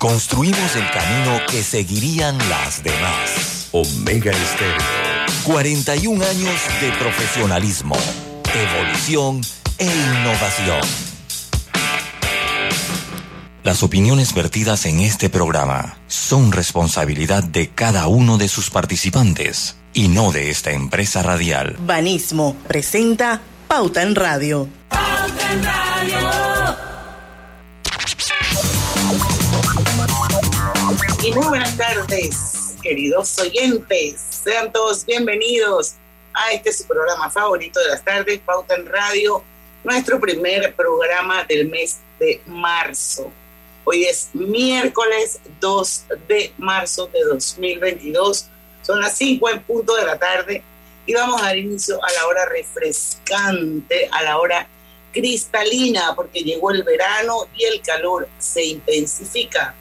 construimos el camino que seguirían las demás. Omega Estéreo. 41 años de profesionalismo, evolución e innovación. Las opiniones vertidas en este programa son responsabilidad de cada uno de sus participantes y no de esta empresa radial. Banismo presenta Pauta en Radio. Pauta en Radio. Y muy buenas tardes, queridos oyentes. Sean todos bienvenidos a este su programa favorito de las tardes, Pauta en Radio, nuestro primer programa del mes de marzo. Hoy es miércoles 2 de marzo de 2022. Son las 5 en punto de la tarde y vamos a dar inicio a la hora refrescante, a la hora cristalina, porque llegó el verano y el calor se intensifica.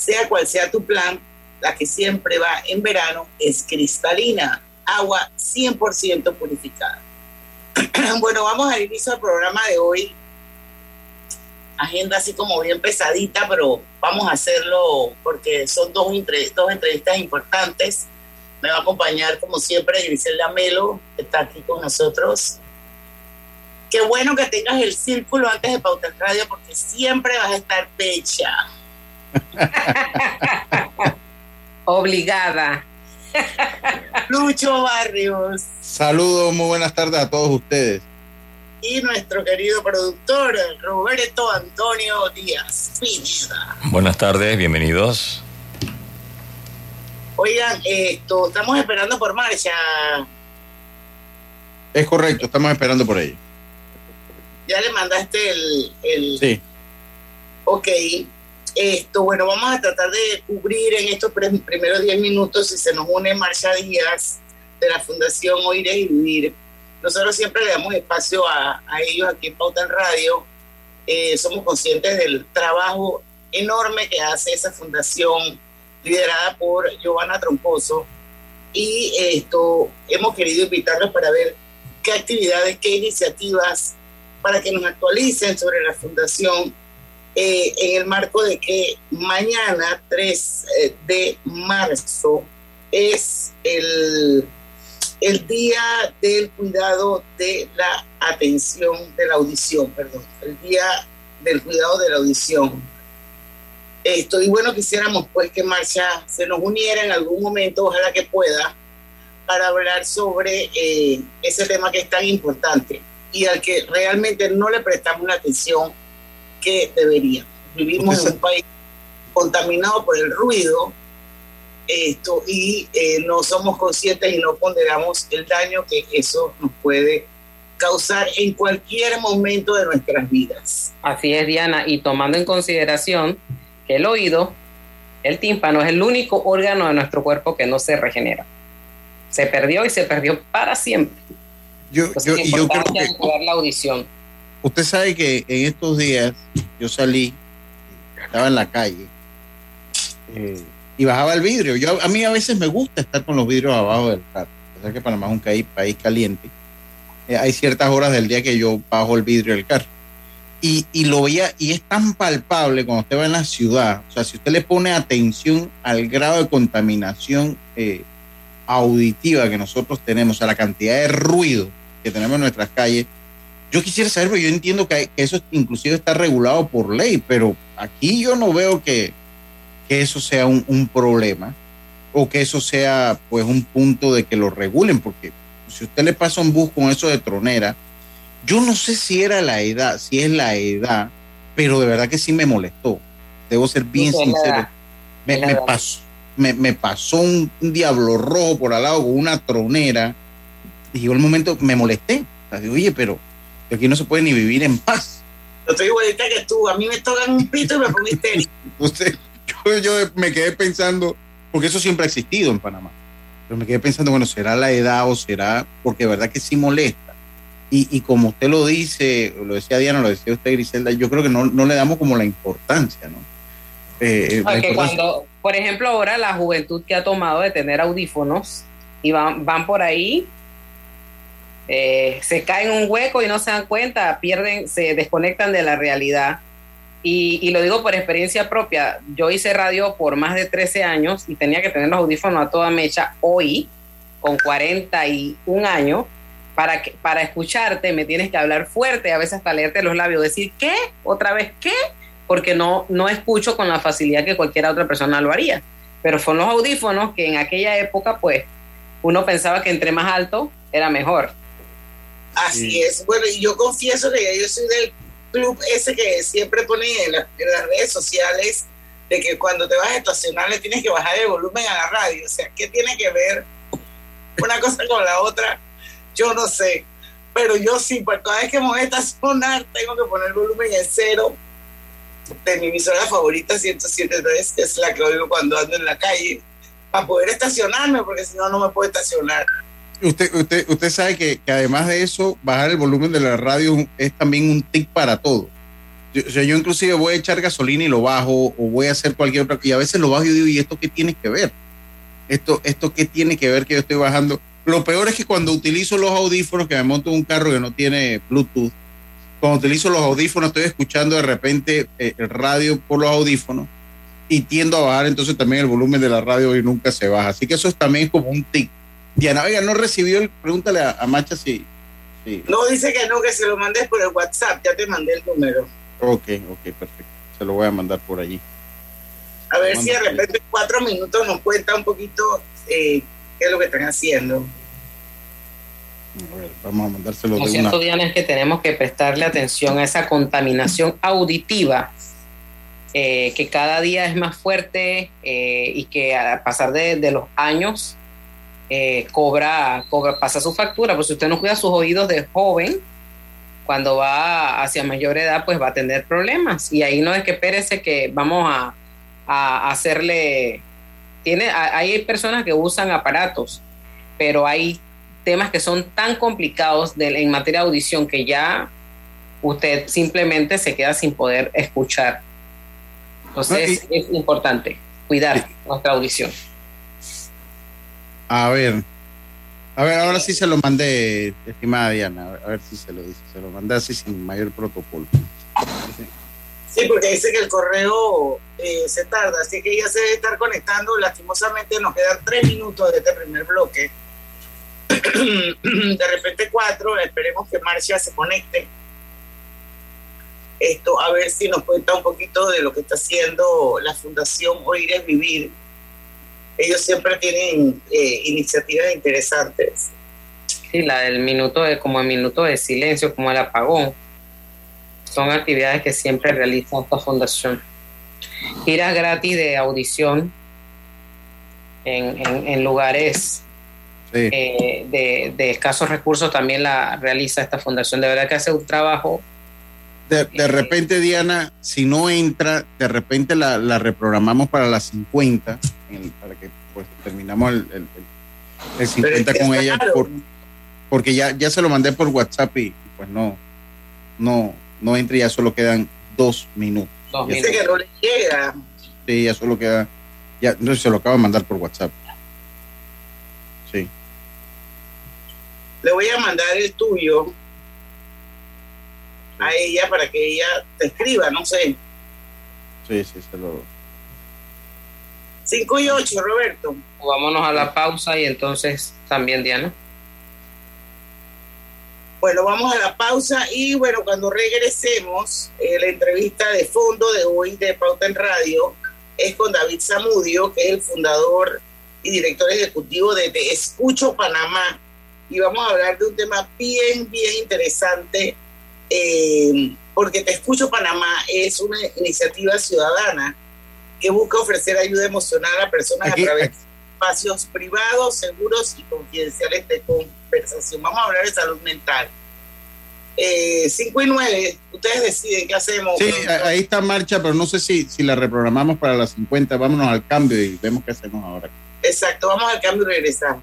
Sea cual sea tu plan, la que siempre va en verano es cristalina, agua 100% purificada. bueno, vamos al inicio del programa de hoy agenda así como bien pesadita, pero vamos a hacerlo porque son dos, dos entrevistas importantes. Me va a acompañar, como siempre, Griselda Melo, que está aquí con nosotros. Qué bueno que tengas el círculo antes de Pauta Radio, porque siempre vas a estar pecha. Obligada. Lucho Barrios. Saludos, muy buenas tardes a todos ustedes y nuestro querido productor Roberto Antonio Díaz Buenas tardes, bienvenidos. Oigan, esto, estamos esperando por marcha. Es correcto, estamos esperando por ella. Ya le mandaste el, el... Sí. Ok. Esto, bueno, vamos a tratar de cubrir en estos primeros 10 minutos si se nos une Marcha Díaz de la Fundación Oír y Vivir nosotros siempre le damos espacio a, ellos aquí en Pauta en Radio. Eh, somos conscientes del trabajo enorme que hace esa fundación liderada por Giovanna Tromposo. Y esto hemos querido invitarlos para ver qué actividades, qué iniciativas, para que nos actualicen sobre la fundación eh, en el marco de que mañana, 3 eh, de marzo, es el el día del cuidado de la atención de la audición, perdón, el día del cuidado de la audición. Esto, y bueno, quisiéramos pues que Marcia se nos uniera en algún momento, ojalá que pueda, para hablar sobre eh, ese tema que es tan importante y al que realmente no le prestamos la atención que debería. Vivimos en un país contaminado por el ruido, esto y eh, no somos conscientes y no ponderamos el daño que eso nos puede causar en cualquier momento de nuestras vidas. Así es, Diana, y tomando en consideración que el oído, el tímpano, es el único órgano de nuestro cuerpo que no se regenera. Se perdió y se perdió para siempre. Yo, yo, yo creo que la audición. Usted sabe que en estos días yo salí, estaba en la calle, eh, y bajaba el vidrio. Yo, a mí a veces me gusta estar con los vidrios abajo del carro. O que Panamá es un país, caliente. Eh, hay ciertas horas del día que yo bajo el vidrio del carro. Y, y, lo veía, y es tan palpable cuando usted va en la ciudad. O sea, si usted le pone atención al grado de contaminación eh, auditiva que nosotros tenemos, a la cantidad de ruido que tenemos en nuestras calles, yo quisiera saber, porque yo entiendo que, que eso inclusive está regulado por ley, pero aquí yo no veo que, que eso sea un, problema o que eso sea pues un punto de que lo regulen, porque si usted le pasa un bus con eso de tronera, yo no sé si era la edad, si es la edad, pero de verdad que sí me molestó. Debo ser bien sincero. Me, pasó, me, pasó un, diablo rojo por al lado con una tronera. Y llegó el momento, me molesté. Oye, pero aquí no se puede ni vivir en paz. Yo estoy igualita que tú. A mí me tocan un pito y me pongo usted, yo, me quedé pensando, porque eso siempre ha existido en Panamá, pero me quedé pensando, bueno, ¿será la edad o será? Porque de verdad que sí molesta. Y, y como usted lo dice, lo decía Diana, lo decía usted Griselda, yo creo que no, no le damos como la importancia, ¿no? Eh, Porque cuando, por ejemplo, ahora la juventud que ha tomado de tener audífonos y van, van por ahí, eh, se caen en un hueco y no se dan cuenta, pierden, se desconectan de la realidad Y, lo digo por experiencia propia. Yo hice radio por más de 13 años y tenía que tener los audífonos a toda mecha. Hoy, con 41 años, para, que, para escucharte me tienes que hablar fuerte, a veces hasta leerte los labios, decir ¿qué? ¿Otra vez qué? Porque no, no escucho con la facilidad que cualquier otra persona lo haría. Pero son los audífonos que en aquella época, pues, uno pensaba que entre más alto era mejor. Así es. Bueno, y yo confieso que yo soy del club ese que siempre pone en, las redes sociales de que cuando te vas a estacionar le tienes que bajar el volumen a la radio. O sea, ¿qué tiene que ver una cosa con la otra? Yo no sé. Pero yo sí, por cada vez que me voy a estacionar, tengo que poner el volumen en cero de mi emisora favorita 107.3, que es la que oigo cuando ando en la calle, para poder estacionarme, porque si no, no me puedo estacionar. Usted, usted, usted sabe que, además de eso, bajar el volumen de la radio es también un tic para todo. Yo, yo inclusive voy a echar gasolina y lo bajo, o voy a hacer cualquier otra y a veces lo bajo y digo, ¿y esto qué tiene que ver? ¿Esto, esto qué tiene que ver que yo estoy bajando? Lo peor es que cuando utilizo los audífonos, que me monto un carro que no tiene Bluetooth, cuando utilizo los audífonos estoy escuchando de repente eh, el radio por los audífonos y tiendo a bajar entonces también el volumen de la radio y nunca se baja. Así que eso es también como un tic Diana, oiga, no recibió el. Pregúntale a, Macha si, No, dice que no, que se lo mandes por el WhatsApp. Ya te mandé el número. Ok, ok, perfecto. Se lo voy a mandar por allí. A ver si de repente en cuatro minutos nos cuenta un poquito eh, qué es lo que están haciendo. A ver, vamos a mandárselo lo de cierto, Diana, es que tenemos que prestarle atención a esa contaminación auditiva eh, que cada día es más fuerte eh, y que a pasar de, de los años eh, cobra, cobra, pasa su factura, pues si usted no cuida sus oídos de joven, cuando va hacia mayor edad, pues va a tener problemas. Y ahí no es que espérese que vamos a, hacerle... Tiene, hay personas que usan aparatos, pero hay temas que son tan complicados en materia de audición que ya usted simplemente se queda sin poder escuchar. Entonces es importante cuidar nuestra audición. A ver. A ver, ahora sí se lo mandé, estimada Diana. A ver si se lo dice. Se lo mandé así sin mayor protocolo. Sí, porque dice que el correo eh, se tarda, así que ella se debe estar conectando. Lastimosamente nos quedan tres minutos de este primer bloque. de repente cuatro, esperemos que Marcia se conecte. Esto, a ver si nos cuenta un poquito de lo que está haciendo la Fundación Oír es Vivir ellos siempre tienen eh, iniciativas interesantes. Sí, la del minuto de, como el minuto de silencio, como el apagón, son actividades que siempre realiza esta fundación. Giras gratis de audición en, lugares eh, de, escasos recursos también la realiza esta fundación. De verdad que hace un trabajo. De, de eh, repente, Diana, si no entra, de repente la, la reprogramamos para las 50 para que pues terminamos el, el, 50 con ella porque ya, ya se lo mandé por WhatsApp y, pues no, no, no entra ya solo quedan dos minutos. Dice que no le llega. Sí, ya solo queda, ya no se lo acaba de mandar por WhatsApp. Sí. Le voy a mandar el tuyo a ella para que ella te escriba, no sé. Sí, sí, se lo, 5 y 8, Roberto. Vámonos a la pausa y entonces también Diana. Bueno, vamos a la pausa y bueno, cuando regresemos, eh, la entrevista de fondo de hoy de Pauta en Radio es con David Zamudio, que es el fundador y director ejecutivo de Te Escucho Panamá. Y vamos a hablar de un tema bien, bien interesante, eh, porque Te Escucho Panamá es una iniciativa ciudadana que busca ofrecer ayuda emocional a personas a través de espacios privados, seguros y confidenciales de conversación. Vamos a hablar de salud mental. 5 eh, y 9, ustedes deciden qué hacemos. Sí, ahí está marcha, pero no sé si, si la reprogramamos para las 50. Vámonos al cambio y vemos qué hacemos ahora. Exacto, vamos al cambio y regresamos.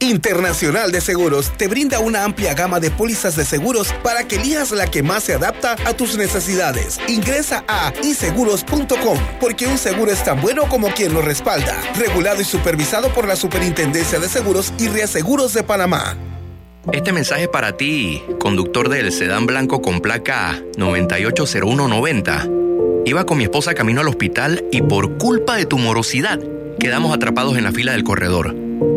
Internacional de Seguros te brinda una amplia gama de pólizas de seguros para que elijas la que más se adapta a tus necesidades. Ingresa a iseguros.com porque un seguro es tan bueno como quien lo respalda. Regulado y supervisado por la Superintendencia de Seguros y Reaseguros de Panamá. Este mensaje para ti, conductor del sedán blanco con placa 980190. Iba con mi esposa camino al hospital y por culpa de tu morosidad quedamos atrapados en la fila del corredor.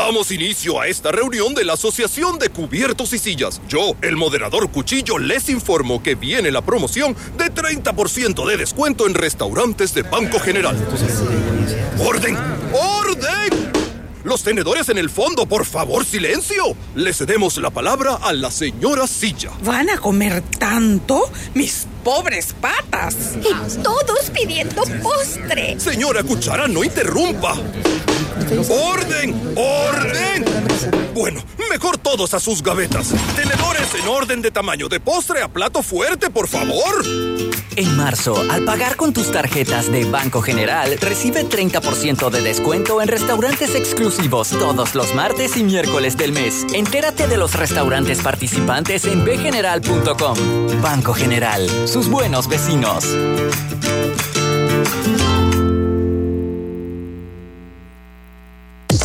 Damos inicio a esta reunión de la Asociación de Cubiertos y Sillas. Yo, el moderador Cuchillo, les informo que viene la promoción de 30% de descuento en restaurantes de Banco General. ¡Orden! ¡Orden! Los tenedores en el fondo, por favor, silencio. Le cedemos la palabra a la señora Silla. ¿Van a comer tanto? Mis pobres patas. Y todos pidiendo postre. Señora Cuchara, no interrumpa. ¡Orden! ¡Orden! Bueno, mejor todos a sus gavetas. Tenedores en orden de tamaño de postre a plato fuerte, por favor. En marzo, al pagar con tus tarjetas de Banco General, recibe 30% de descuento en restaurantes exclusivos todos los martes y miércoles del mes. Entérate de los restaurantes participantes en bgeneral.com. Banco General, sus buenos vecinos.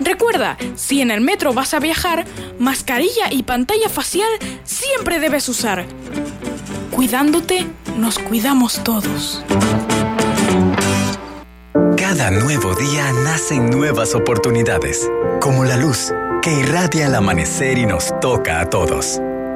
Recuerda, si en el metro vas a viajar, mascarilla y pantalla facial siempre debes usar. Cuidándote, nos cuidamos todos. Cada nuevo día nacen nuevas oportunidades, como la luz que irradia el amanecer y nos toca a todos.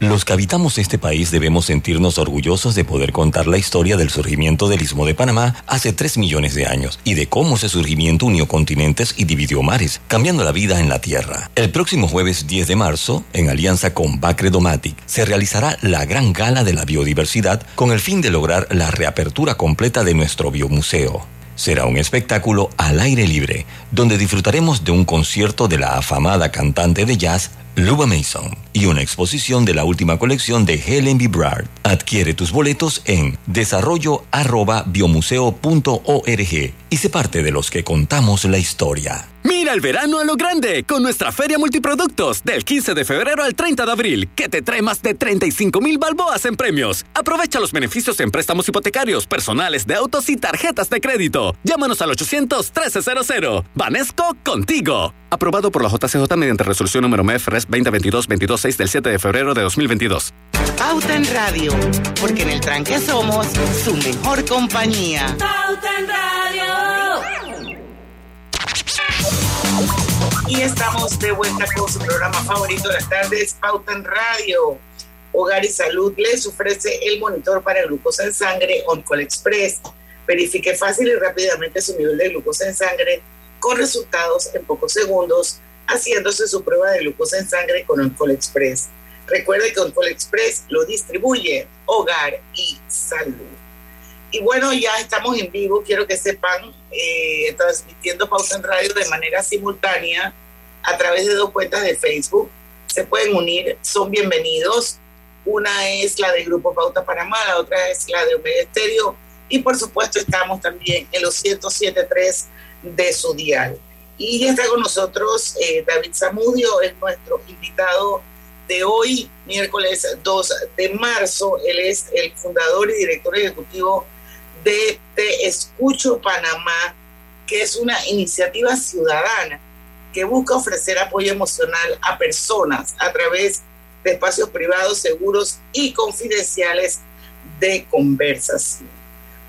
Los que habitamos este país debemos sentirnos orgullosos de poder contar la historia del surgimiento del Istmo de Panamá hace 3 millones de años y de cómo ese surgimiento unió continentes y dividió mares, cambiando la vida en la Tierra. El próximo jueves 10 de marzo, en alianza con Bacredomatic, se realizará la gran gala de la biodiversidad con el fin de lograr la reapertura completa de nuestro biomuseo. Será un espectáculo al aire libre, donde disfrutaremos de un concierto de la afamada cantante de jazz Luba Mason y una exposición de la última colección de Helen B. Brard. Adquiere tus boletos en desarrollo@biomuseo.org y se parte de los que contamos la historia. Mira el verano a lo grande con nuestra Feria Multiproductos del 15 de febrero al 30 de abril, que te trae más de 35 mil balboas en premios. Aprovecha los beneficios en préstamos hipotecarios, personales de autos y tarjetas de crédito. Llámanos al 800-1300. Vanesco contigo. Aprobado por la JCJ mediante resolución número MEFRES 2022-226 del 7 de febrero de 2022. Pauta en Radio, porque en el tranque somos su mejor compañía. Pauta en Radio. Y estamos de vuelta con su programa favorito de las tardes, Pauta en Radio. Hogar y Salud les ofrece el monitor para glucosa en sangre OnCall Express. Verifique fácil y rápidamente su nivel de glucosa en sangre con resultados en pocos segundos, haciéndose su prueba de glucosa en sangre con OnCall Express. Recuerde que OnCall Express lo distribuye Hogar y Salud. Y bueno, ya estamos en vivo, quiero que sepan, eh, transmitiendo Pauta en Radio de manera simultánea a través de dos cuentas de Facebook. Se pueden unir, son bienvenidos. Una es la del Grupo Pauta Panamá, la otra es la de Omega Estéreo. Y por supuesto estamos también en los 107.3 de su dial. Y ya está con nosotros eh, David Zamudio, es nuestro invitado de hoy, miércoles 2 de marzo. Él es el fundador y director ejecutivo de Te Escucho Panamá, que es una iniciativa ciudadana que busca ofrecer apoyo emocional a personas a través de espacios privados, seguros y confidenciales de conversación.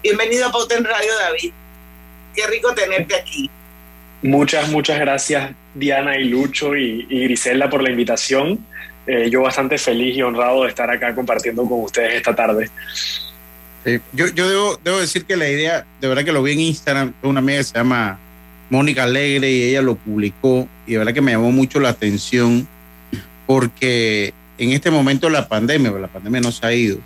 Bienvenido a Pauta en Radio, David. Qué rico tenerte aquí. Muchas, muchas gracias Diana y Lucho y, Griselda por la invitación. Eh, yo bastante feliz y honrado de estar acá compartiendo con ustedes esta tarde. yo debo, decir que la idea, de verdad que lo vi en Instagram, una amiga se llama Mónica Alegre y ella lo publicó y de verdad que me llamó mucho la atención porque en este momento la pandemia, la pandemia no se ha ido,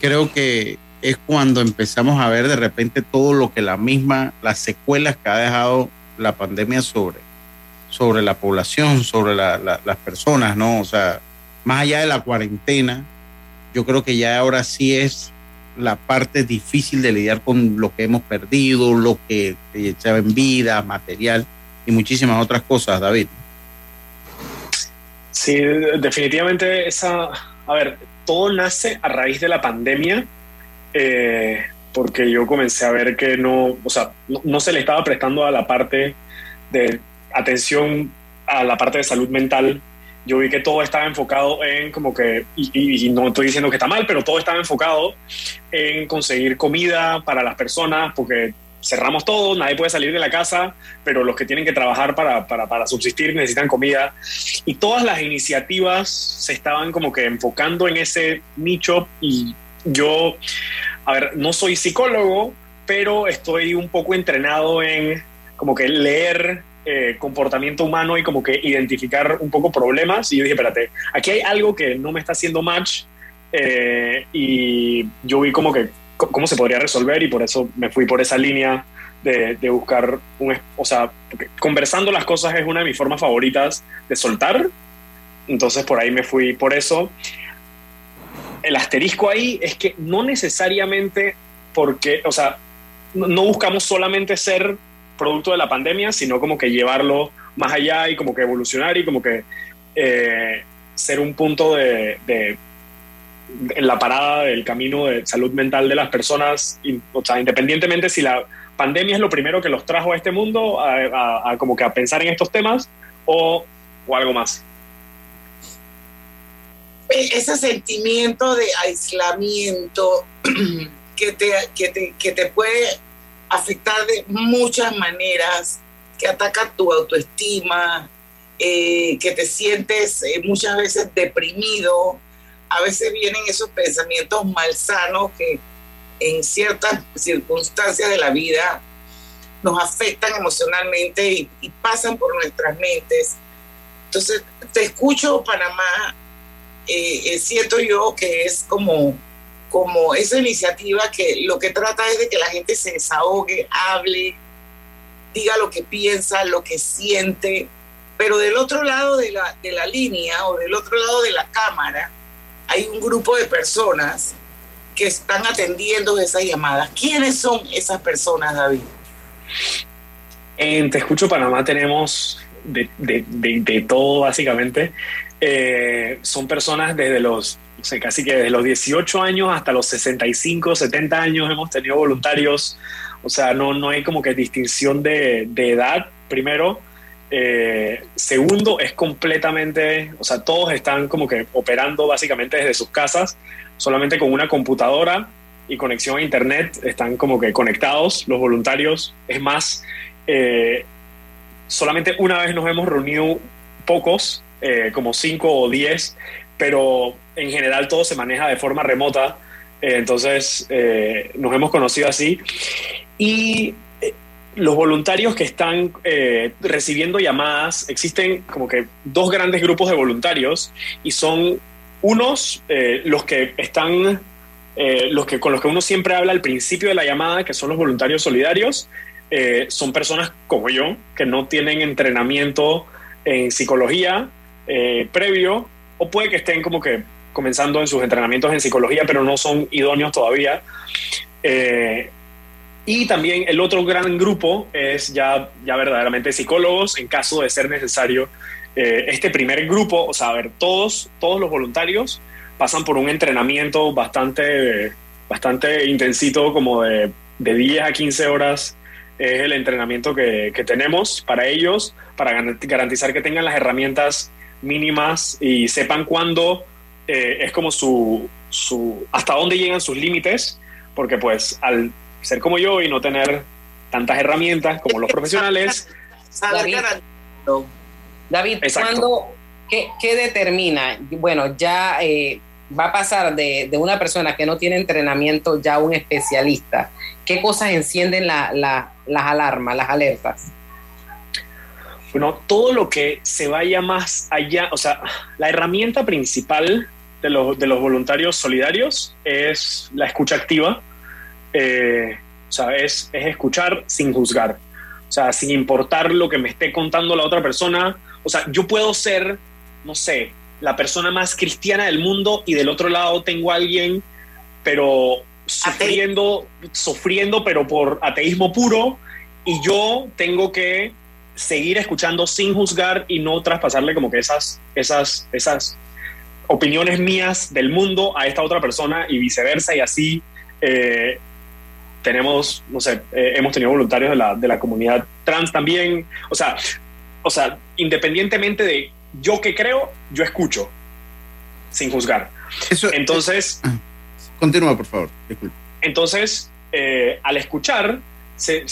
creo que es cuando empezamos a ver de repente todo lo que la misma, las secuelas que ha dejado la pandemia sobre, sobre la población, sobre las personas, ¿no? O sea, más allá de la cuarentena, yo creo que ya ahora sí es la parte difícil de lidiar con lo que hemos perdido, lo que se en vida, material y muchísimas otras cosas, David. Sí, definitivamente esa, a ver, todo nace a raíz de la pandemia, eh, porque yo comencé a ver que no, o sea, no, se le estaba prestando a la parte de atención a la parte de salud mental. Yo vi que todo estaba enfocado en como que, y, no estoy diciendo que está mal, pero todo estaba enfocado en conseguir comida para las personas, porque cerramos todo, nadie puede salir de la casa, pero los que tienen que trabajar para, para, para, subsistir necesitan comida. Y todas las iniciativas se estaban como que enfocando en ese nicho y yo, a ver, no soy psicólogo, pero estoy un poco entrenado en como que leer eh, comportamiento humano y como que identificar un poco problemas. Y yo dije, espérate, aquí hay algo que no me está haciendo match. Eh, y yo vi como que cómo se podría resolver y por eso me fui por esa línea de, de buscar un... O sea, conversando las cosas es una de mis formas favoritas de soltar. Entonces por ahí me fui por eso. El asterisco ahí es que no necesariamente porque, o sea, no buscamos solamente ser producto de la pandemia, sino como que llevarlo más allá y como que evolucionar y como que eh, ser un punto de, en la parada del camino de salud mental de las personas, o sea, independientemente si la pandemia es lo primero que los trajo a este mundo, a, como que a pensar en estos temas o, o algo más. Ese sentimiento de aislamiento que te, que te, que te puede afectar de muchas maneras, que ataca tu autoestima, eh, que te sientes eh, muchas veces deprimido. A veces vienen esos pensamientos malsanos que en ciertas circunstancias de la vida nos afectan emocionalmente y, y pasan por nuestras mentes. Entonces, te escucho, Panamá, eh, siento yo que es como como esa iniciativa que lo que trata es de que la gente se desahogue, hable, diga lo que piensa, lo que siente, pero del otro lado de la, de la línea o del otro lado de la cámara hay un grupo de personas que están atendiendo esas llamadas. ¿Quiénes son esas personas, David? En Te Escucho Panamá tenemos de, de, de, todo, básicamente. Eh, son personas desde los casi que desde los 18 años hasta los 65, 70 años hemos tenido voluntarios. O sea, no, no hay como que distinción de, edad, primero. Eh, segundo, es completamente, o sea, todos están como que operando básicamente desde sus casas, solamente con una computadora y conexión a internet, están como que conectados los voluntarios. Es más, eh, solamente una vez nos hemos reunido pocos, eh, como cinco o diez, pero en general todo se maneja de forma remota, eh, entonces eh, nos hemos conocido así. Y eh, los voluntarios que están recibiendo llamadas, existen como que dos grandes grupos de voluntarios y son unos los que están eh, los que, con los que uno siempre habla al principio de la llamada, que son los voluntarios solidarios, eh, son personas como yo, que no tienen entrenamiento en psicología eh, previo, o puede que estén como que comenzando en sus entrenamientos en psicología, pero no son idóneos todavía. y también el otro gran grupo es ya, ya verdaderamente psicólogos, en caso de ser necesario. este primer grupo, o sea, a ver, todos, todos los voluntarios pasan por un entrenamiento bastante, bastante intensito, como de, de 10 a 15 horas. Es el entrenamiento que tenemos para ellos, para garantizar que tengan las herramientas mínimas y sepan cuándo eh, es como su, su, hasta dónde llegan sus límites, porque pues al ser como yo y no tener tantas herramientas como los profesionales. David, David ¿cuándo, qué, qué, determina? Bueno, ya eh, va a pasar de, una persona que no tiene entrenamiento ya a un especialista? ¿Qué cosas encienden las alarmas, las alertas? Bueno, todo lo que se vaya más allá, o sea, la herramienta principal de los, voluntarios solidarios es la escucha activa. Eh, o sea, es, es escuchar sin juzgar. O sea, sin importar lo que me esté contando la otra persona. O sea, yo puedo ser, no sé, la persona más cristiana del mundo y del otro lado tengo a alguien, pero sufriendo, sufriendo, pero por ateísmo puro, y yo tengo que seguir escuchando sin juzgar y no traspasarle como que esas, esas, esas opiniones mías del mundo a esta otra persona y viceversa, y así eh, tenemos, no sé, eh, hemos tenido voluntarios de la, de la comunidad trans también, o sea, o sea, independientemente de yo que creo, yo escucho, sin juzgar. entonces... continúa, por favor. Entonces, eh, al escuchar, se,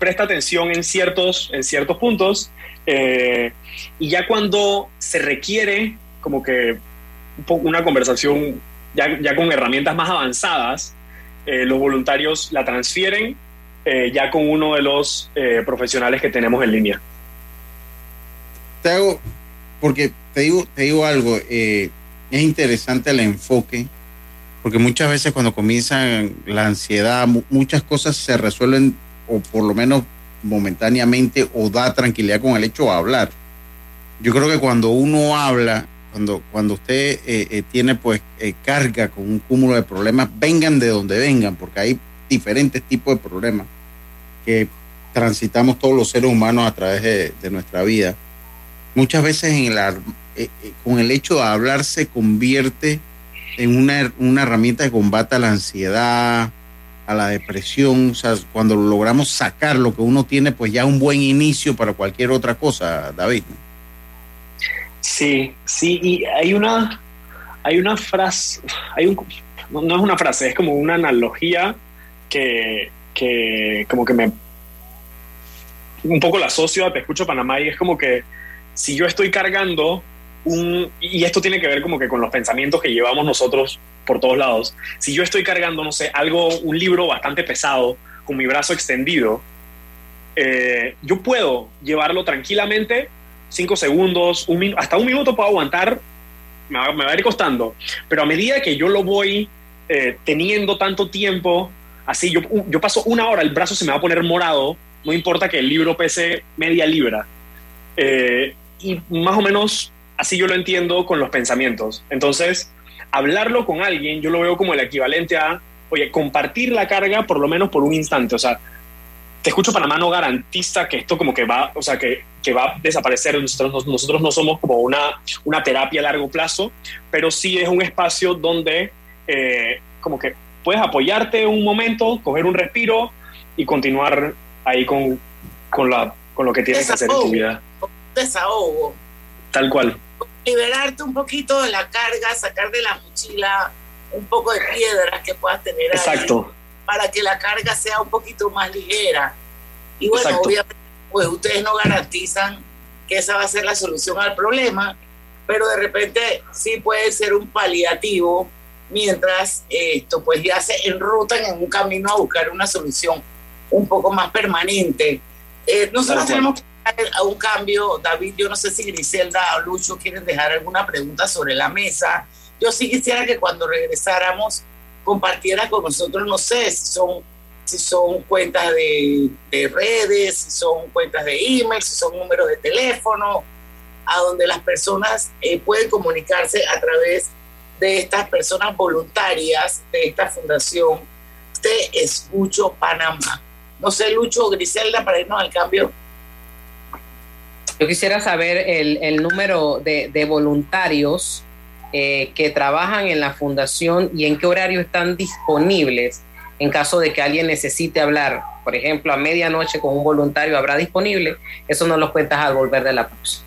presta atención en ciertos, en ciertos puntos eh, y ya cuando se requiere como que una conversación ya, ya con herramientas más avanzadas, eh, los voluntarios la transfieren ya con uno de los profesionales que tenemos en línea. Te hago, porque te digo, te digo algo, eh, es interesante el enfoque, porque muchas veces cuando comienzan la ansiedad, muchas cosas se resuelven, o por lo menos momentáneamente, o da tranquilidad con el hecho de hablar. Yo creo que cuando uno habla, cuando, cuando usted eh, eh, tiene pues carga con un cúmulo de problemas, vengan de donde vengan, porque hay diferentes tipos de problemas que transitamos todos los seres humanos a través de nuestra vida muchas veces eh, eh, con el hecho de hablar se convierte en una, una, herramienta de combate a la ansiedad, a la depresión, o sea, cuando logramos sacar lo que uno tiene, pues ya un buen inicio para cualquier otra cosa, David. Sí, sí, y hay una, hay una frase, hay un, no, es una frase, es como una analogía que, que como que me un poco la asocio a Te Escucho Panamá y es como que si yo estoy cargando un, y esto tiene que ver como que con los pensamientos que llevamos nosotros por todos lados, si yo estoy cargando, no sé, algo, un libro bastante pesado, con mi brazo extendido, eh, yo puedo llevarlo tranquilamente, cinco segundos, un hasta un minuto puedo aguantar, me va, a ir costando, pero a medida que yo lo voy eh, teniendo tanto tiempo, así yo, yo paso una hora, el brazo se me va a poner morado, no importa que el libro pese media libra. Eh, y más o menos así yo lo entiendo con los pensamientos. Entonces, hablarlo con alguien, yo lo veo como el equivalente a, oye, compartir la carga por lo menos por un instante. O sea, te escucho Panamá no garantiza que esto como que va, o sea, que, que va a desaparecer. Nosotros, nosotros no somos como una, una terapia a largo plazo, pero sí es un espacio donde eh, como que puedes apoyarte un momento, coger un respiro y continuar ahí con, con, la, con lo que tienes que hacer en tu vida desahogo. Tal cual. Liberarte un poquito de la carga, sacar de la mochila un poco de piedras que puedas tener Exacto. para que la carga sea un poquito más ligera. Y bueno, obviamente, pues ustedes no garantizan que esa va a ser la solución al problema, pero de repente sí puede ser un paliativo mientras esto pues ya se enrutan en un camino a buscar una solución un poco más permanente. Eh, nosotros tenemos a un cambio, David, yo no sé si Griselda o Lucho quieren dejar alguna pregunta sobre la mesa. Yo sí quisiera que cuando regresáramos compartiera con nosotros, no sé, si son, si son cuentas de, de redes, si son cuentas de email, si son números de teléfono, a donde las personas eh, pueden comunicarse a través de estas personas voluntarias de esta fundación de Escucho Panamá. No sé, Lucho o Griselda, para irnos al cambio. Yo quisiera saber el, el número de, de voluntarios eh, que trabajan en la fundación y en qué horario están disponibles en caso de que alguien necesite hablar. Por ejemplo, a medianoche con un voluntario habrá disponible. Eso nos lo cuentas al volver de la pausa.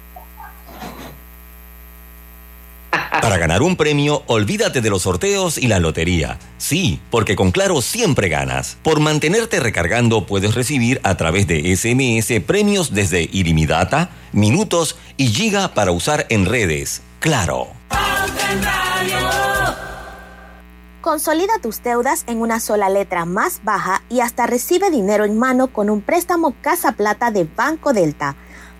Para ganar un premio, olvídate de los sorteos y la lotería. Sí, porque con Claro siempre ganas. Por mantenerte recargando puedes recibir a través de SMS premios desde ilimitada, minutos y giga para usar en redes. Claro. Consolida tus deudas en una sola letra más baja y hasta recibe dinero en mano con un préstamo Casa Plata de Banco Delta.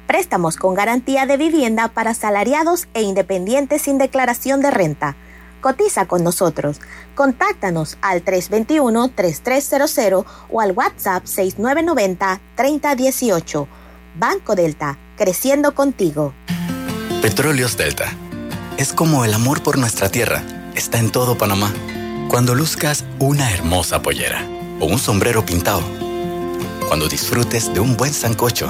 Préstamos con garantía de vivienda para asalariados e independientes sin declaración de renta. Cotiza con nosotros. Contáctanos al 321-3300 o al WhatsApp 6990-3018. Banco Delta, creciendo contigo. Petróleos Delta. Es como el amor por nuestra tierra. Está en todo Panamá. Cuando luzcas una hermosa pollera o un sombrero pintado. Cuando disfrutes de un buen sancocho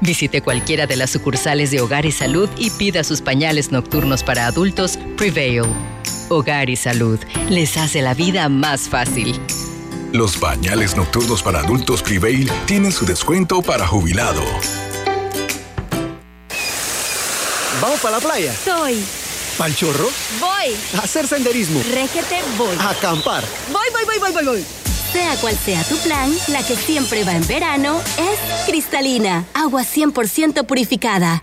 Visite cualquiera de las sucursales de Hogar y Salud y pida sus pañales nocturnos para adultos Prevail. Hogar y Salud les hace la vida más fácil. Los bañales nocturnos para adultos Prevail tienen su descuento para jubilado. ¿Vamos para la playa? Soy. ¿Pal chorro? Voy. A hacer senderismo. Régete, voy. A acampar. Voy, voy, voy, voy, voy, voy. Sea cual sea tu plan, la que siempre va en verano es cristalina, agua 100% purificada.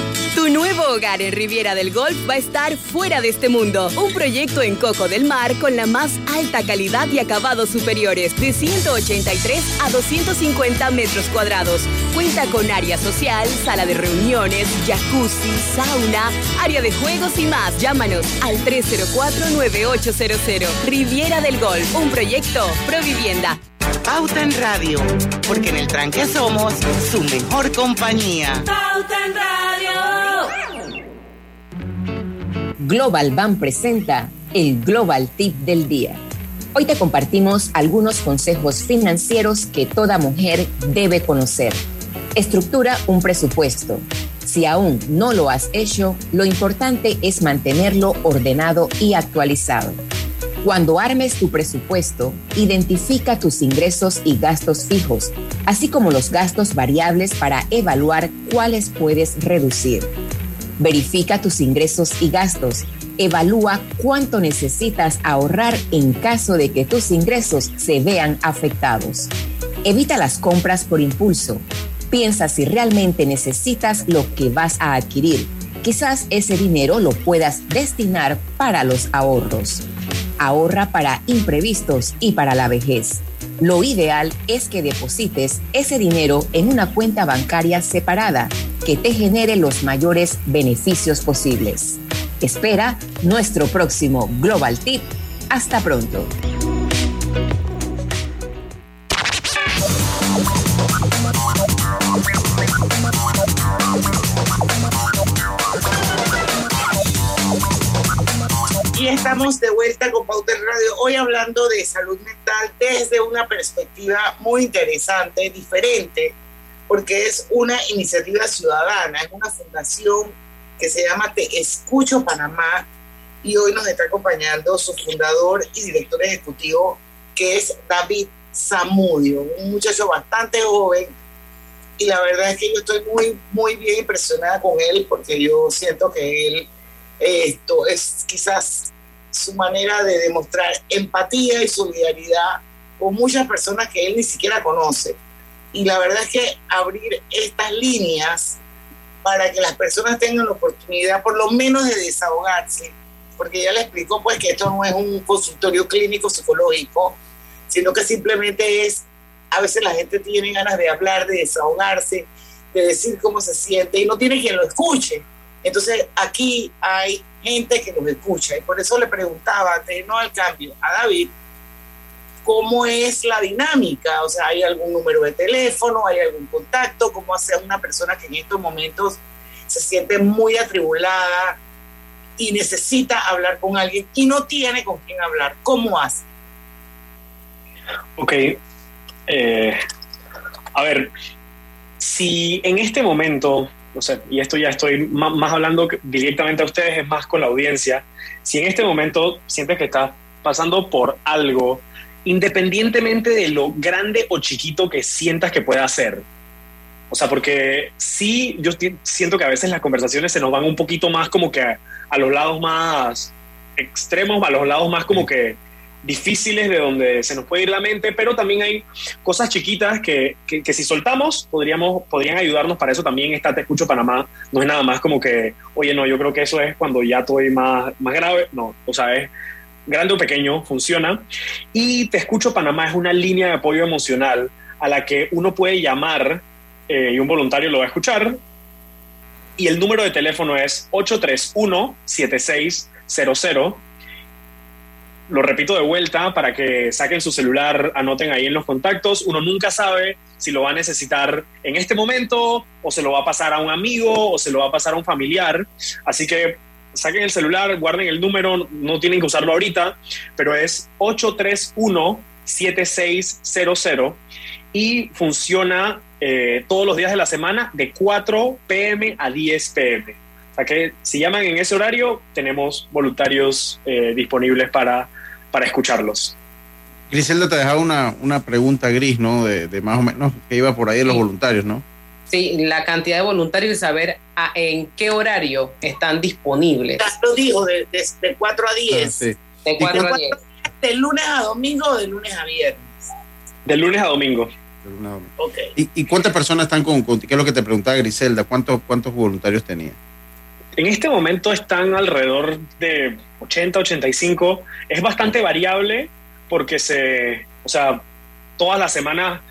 Tu nuevo hogar en Riviera del Golf va a estar fuera de este mundo. Un proyecto en Coco del Mar con la más alta calidad y acabados superiores, de 183 a 250 metros cuadrados. Cuenta con área social, sala de reuniones, jacuzzi, sauna, área de juegos y más. Llámanos al 304-9800. Riviera del Golf, un proyecto Provivienda. Pauta en Radio, porque en el tranque somos su mejor compañía. Pauta en Radio. Global Bank presenta el Global Tip del Día. Hoy te compartimos algunos consejos financieros que toda mujer debe conocer. Estructura un presupuesto. Si aún no lo has hecho, lo importante es mantenerlo ordenado y actualizado. Cuando armes tu presupuesto, identifica tus ingresos y gastos fijos, así como los gastos variables para evaluar cuáles puedes reducir. Verifica tus ingresos y gastos. Evalúa cuánto necesitas ahorrar en caso de que tus ingresos se vean afectados. Evita las compras por impulso. Piensa si realmente necesitas lo que vas a adquirir Quizás ese dinero lo puedas destinar para los ahorros. Ahorra para imprevistos y para la vejez. Lo ideal es que deposites ese dinero en una cuenta bancaria separada que te genere los mayores beneficios posibles. Espera nuestro próximo Global Tip. Hasta pronto. Estamos de vuelta con Pauter Radio, hoy hablando de salud mental desde una perspectiva muy interesante, diferente, porque es una iniciativa ciudadana, es una fundación que se llama Te Escucho Panamá y hoy nos está acompañando su fundador y director ejecutivo, que es David Zamudio, un muchacho bastante joven y la verdad es que yo estoy muy, muy bien impresionada con él porque yo siento que él esto es quizás su manera de demostrar empatía y solidaridad con muchas personas que él ni siquiera conoce. Y la verdad es que abrir estas líneas para que las personas tengan la oportunidad por lo menos de desahogarse, porque ya le explicó pues que esto no es un consultorio clínico psicológico, sino que simplemente es, a veces la gente tiene ganas de hablar, de desahogarse, de decir cómo se siente y no tiene quien lo escuche. Entonces aquí hay gente que nos escucha y por eso le preguntaba antes no al cambio a David cómo es la dinámica, o sea, hay algún número de teléfono, hay algún contacto, cómo hace una persona que en estos momentos se siente muy atribulada y necesita hablar con alguien y no tiene con quién hablar, ¿cómo hace? Ok, eh, a ver, si en este momento o sea, y esto ya estoy más, hablando directamente a ustedes, es más con la audiencia, si en este momento sientes que estás pasando por algo, independientemente de lo grande o chiquito que sientas que pueda ser, o sea, porque sí, yo siento que a veces las conversaciones se nos van un poquito más como que a, a los lados más extremos, a los lados más como que difíciles de donde se nos puede ir la mente, pero también hay cosas chiquitas que, que, si soltamos podríamos, podrían ayudarnos para eso también está Te Escucho Panamá, no es nada más como que, oye, no, yo creo que eso es cuando ya estoy más, más grave, no, o sea, es grande o pequeño, funciona. Y Te Escucho Panamá es una línea de apoyo emocional a la que uno puede llamar eh, y un voluntario lo va a escuchar. Y el número de teléfono es 831-7600 lo repito de vuelta para que saquen su celular, anoten ahí en los contactos. Uno nunca sabe si lo va a necesitar en este momento o se lo va a pasar a un amigo o se lo va a pasar a un familiar. Así que saquen el celular, guarden el número, no tienen que usarlo ahorita, pero es 831-7600 y funciona eh, todos los días de la semana de 4 pm a 10 pm. O sea que si llaman en ese horario, tenemos voluntarios eh, disponibles para para escucharlos. Griselda te dejaba una, una pregunta gris, ¿no? De, más o menos que iba por ahí en los voluntarios, ¿no? Sí, la cantidad de voluntarios y saber en qué horario están disponibles. Ya lo dijo, de, de, 4 a 10. Ah, sí. De 4 a 10. ¿De lunes a domingo o de lunes a viernes? De lunes a domingo. Okay. ¿Y, ¿Y, cuántas personas están con, con, qué es lo que te preguntaba Griselda? ¿Cuántos, cuántos voluntarios tenía? En este momento están alrededor de 80, 85. Es bastante variable porque se, o sea, todas las semanas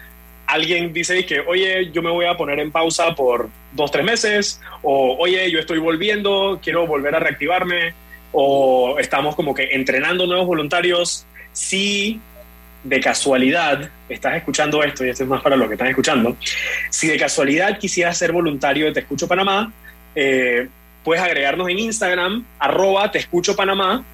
alguien dice que, oye, yo me voy a poner en pausa por dos, tres meses, o oye, yo estoy volviendo, quiero volver a reactivarme, o estamos como que entrenando nuevos voluntarios. Si de casualidad estás escuchando esto, y esto es más para los que están escuchando, si de casualidad quisieras ser voluntario de Te Escucho Panamá, eh, puedes agregarnos en Instagram, arroba te escucho Panamá,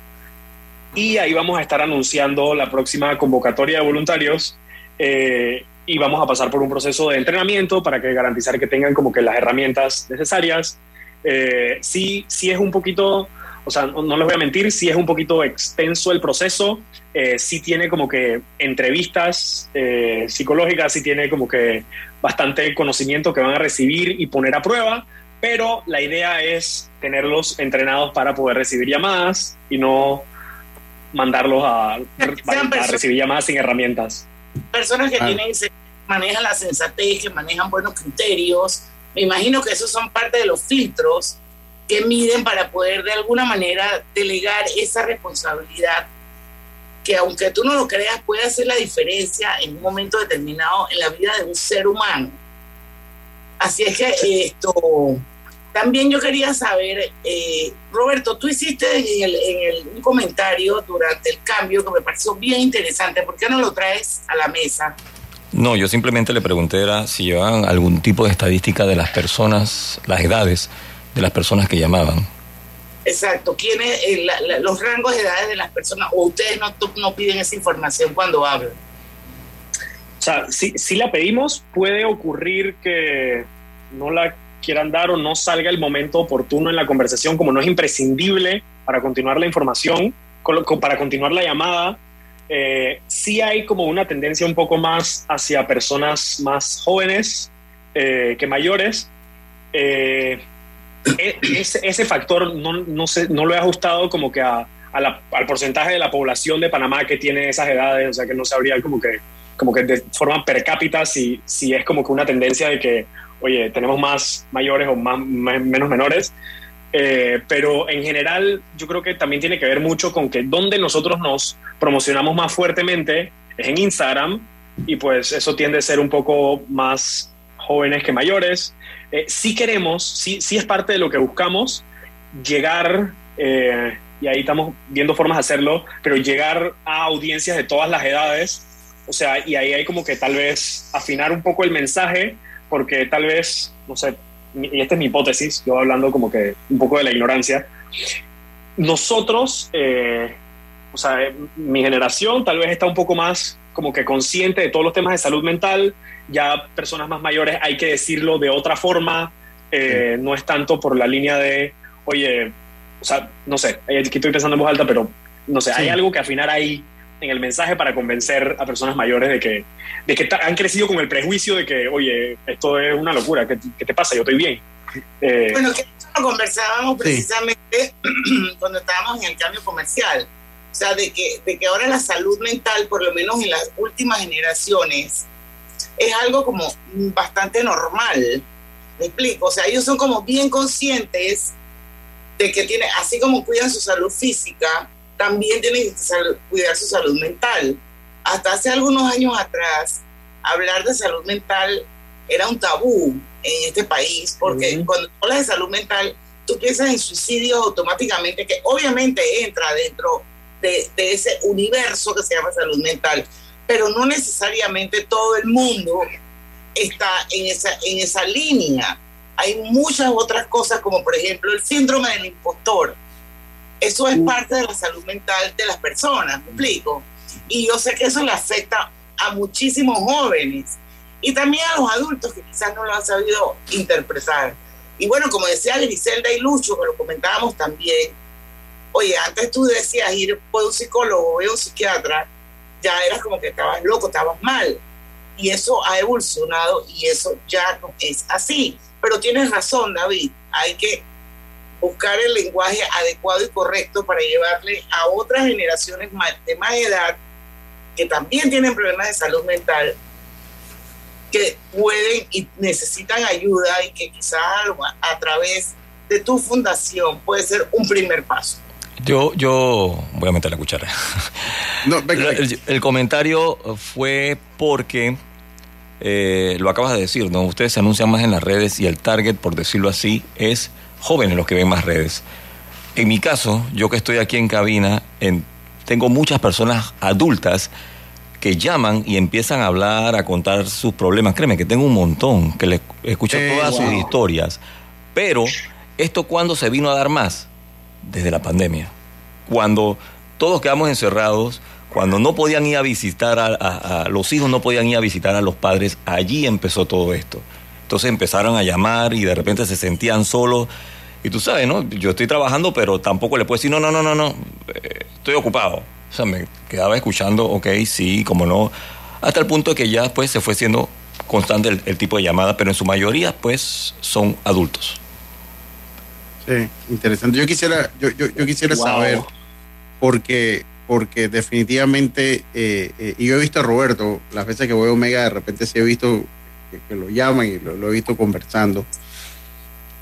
y ahí vamos a estar anunciando la próxima convocatoria de voluntarios eh, y vamos a pasar por un proceso de entrenamiento para que garantizar que tengan como que las herramientas necesarias. Eh, sí, sí es un poquito, o sea, no, les voy a mentir, sí es un poquito extenso el proceso, eh, sí tiene como que entrevistas eh, psicológicas, sí tiene como que bastante conocimiento que van a recibir y poner a prueba, pero la idea es tenerlos entrenados para poder recibir llamadas y no mandarlos a, recibir llamadas sin herramientas. Personas que ah. tienen, manejan la sensatez, que manejan buenos criterios. Me imagino que esos son parte de los filtros que miden para poder de alguna manera delegar esa responsabilidad que aunque tú no lo creas puede hacer la diferencia en un momento determinado en la vida de un ser humano. Así es que esto, también yo quería saber, eh, Roberto, tú hiciste en, el, en el, un comentario durante el cambio que me pareció bien interesante, ¿por qué no lo traes a la mesa? No, yo simplemente le pregunté era si llevaban algún tipo de estadística de las personas, las edades de las personas que llamaban. Exacto, ¿quiénes, eh, la, la, los rangos de edades de las personas, o ustedes no, no piden esa información cuando hablan? O sea, si, si la pedimos, puede ocurrir que no la quieran dar o no salga el momento oportuno en la conversación, como no es imprescindible para continuar la información, para continuar la llamada. Eh, sí hay como una tendencia un poco más hacia personas más jóvenes eh, que mayores. Eh, ese, ese, factor no, no, se, no lo he ajustado como que al porcentaje de la población de Panamá que tiene esas edades, o sea que no sabría como que, como que de forma per cápita si, si es como que una tendencia de que, oye, tenemos más mayores o más, menos menores. Eh, pero en general yo creo que también tiene que ver mucho con que donde nosotros nos promocionamos más fuertemente es en Instagram y pues eso tiende a ser un poco más jóvenes que mayores. Eh, sí queremos, sí, sí es parte de lo que buscamos, llegar, eh, y ahí estamos viendo formas de hacerlo, pero llegar a audiencias de todas las edades, o sea, y ahí hay como que tal vez afinar un poco el mensaje, porque tal vez, no sé, y esta es mi hipótesis, yo hablando como que un poco de la ignorancia, nosotros, eh, o sea, mi generación tal vez está un poco más como que consciente de todos los temas de salud mental, ya personas más mayores hay que decirlo de otra forma, eh, sí. no es tanto por la línea de, oye, o sea, no sé, aquí estoy pensando en voz alta, pero no sé, sí. hay algo que afinar ahí en el mensaje para convencer a personas mayores de que, de que han crecido con el prejuicio de que, oye, esto es una locura, ¿qué, qué te pasa? Yo estoy bien. Eh, bueno, que esto lo conversábamos precisamente sí. cuando estábamos en el cambio comercial. O sea, de que, de que ahora la salud mental, por lo menos en las últimas generaciones, es algo como bastante normal. Me explico. O sea, ellos son como bien conscientes de que tiene, así como cuidan su salud física, también tienen que salud, cuidar su salud mental. Hasta hace algunos años atrás, hablar de salud mental era un tabú en este país, porque uh -huh. cuando hablas de salud mental, tú piensas en suicidios automáticamente, que obviamente entra dentro de, de, ese universo que se llama salud mental, pero no necesariamente todo el mundo está en esa, en esa línea. Hay muchas otras cosas, como por ejemplo el síndrome del impostor. Eso es parte de la salud mental de las personas, ¿me explico? Y yo sé que eso le afecta a muchísimos jóvenes y también a los adultos que quizás no lo han sabido interpretar. Y bueno, como decía Griselda y Lucho, que lo comentábamos también, oye, antes tú decías ir por un psicólogo o un psiquiatra, ya eras como que estabas loco, estabas mal. Y eso ha evolucionado y eso ya no es así. Pero tienes razón, David, hay que buscar el lenguaje adecuado y correcto para llevarle a otras generaciones de más edad que también tienen problemas de salud mental, que pueden y necesitan ayuda y que quizás a, a través de tu fundación puede ser un primer paso. Yo, yo voy a meter la cuchara. No, venga, venga. El, el, comentario fue porque eh, lo acabas de decir, ¿no? Ustedes se anuncian más en las redes y el target, por decirlo así, es jóvenes los que ven más redes. En mi caso, yo que estoy aquí en cabina, en, tengo muchas personas adultas que llaman y empiezan a hablar, a contar sus problemas. Créeme que tengo un montón, que les escucho eh, todas wow. sus historias. Pero, ¿esto cuándo se vino a dar más? Desde la pandemia. Cuando todos quedamos encerrados, cuando no podían ir a visitar a, a, a, los hijos, no podían ir a visitar a los padres, allí empezó todo esto. Entonces empezaron a llamar y de repente se sentían solos. Y tú sabes, ¿no? Yo estoy trabajando, pero tampoco le puedo decir, no, no, no, no, no, eh, estoy ocupado. O sea, me quedaba escuchando, ok, sí, como no, hasta el punto de que ya pues se fue siendo constante el, el tipo de llamada, pero en su mayoría pues son adultos. Sí, interesante. Yo quisiera, yo, yo, yo quisiera wow. saber, porque, porque definitivamente, eh, eh, y yo he visto a Roberto, las veces que voy a Omega, de repente sí he visto que, que lo llaman y lo, lo, he visto conversando.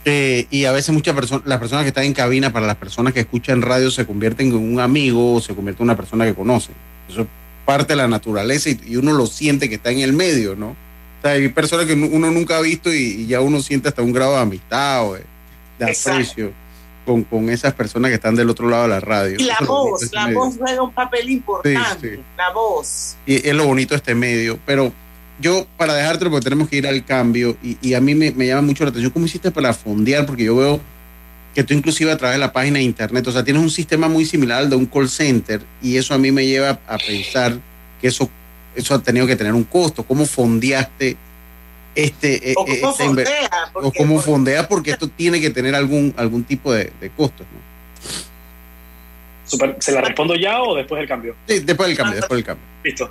Eh, y a veces muchas personas, las personas que están en cabina, para las personas que escuchan radio, se convierten en un amigo o se convierte en una persona que conoce. Eso es parte de la naturaleza y, y uno lo siente que está en el medio, ¿no? O sea, hay personas que uno nunca ha visto y, y ya uno siente hasta un grado de amistad o de, de aprecio con, con esas personas que están del otro lado de la radio. Y la Eso voz, este la medio. voz juega un papel importante. Sí, sí. La voz. Y es lo bonito de este medio. Pero yo, para dejártelo, porque tenemos que ir al cambio, y, y a mí me, me llama mucho la atención, ¿cómo hiciste para fondear? Porque yo veo que tú inclusive a través de la página de internet, o sea, tienes un sistema muy similar al de un call center, y eso a mí me lleva a pensar que eso, eso ha tenido que tener un costo. ¿Cómo fondeaste este... eh, O eh, cómo O porque- cómo fondeas, porque esto tiene que tener algún, algún tipo de, de costos, ¿no? Super- ¿Se la respondo ya o después del cambio? Sí, después del cambio, después del cambio. Listo.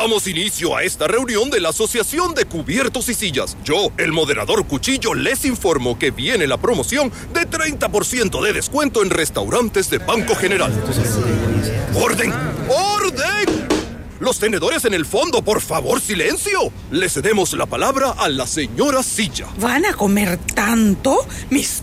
Damos inicio a esta reunión de la Asociación de Cubiertos y Sillas. Yo, el moderador Cuchillo, les informo que viene la promoción de 30% de descuento en restaurantes de Banco General. ¡Orden! ¡Orden! Los tenedores en el fondo, por favor, silencio. Le cedemos la palabra a la señora Silla. ¿Van a comer tanto? Mis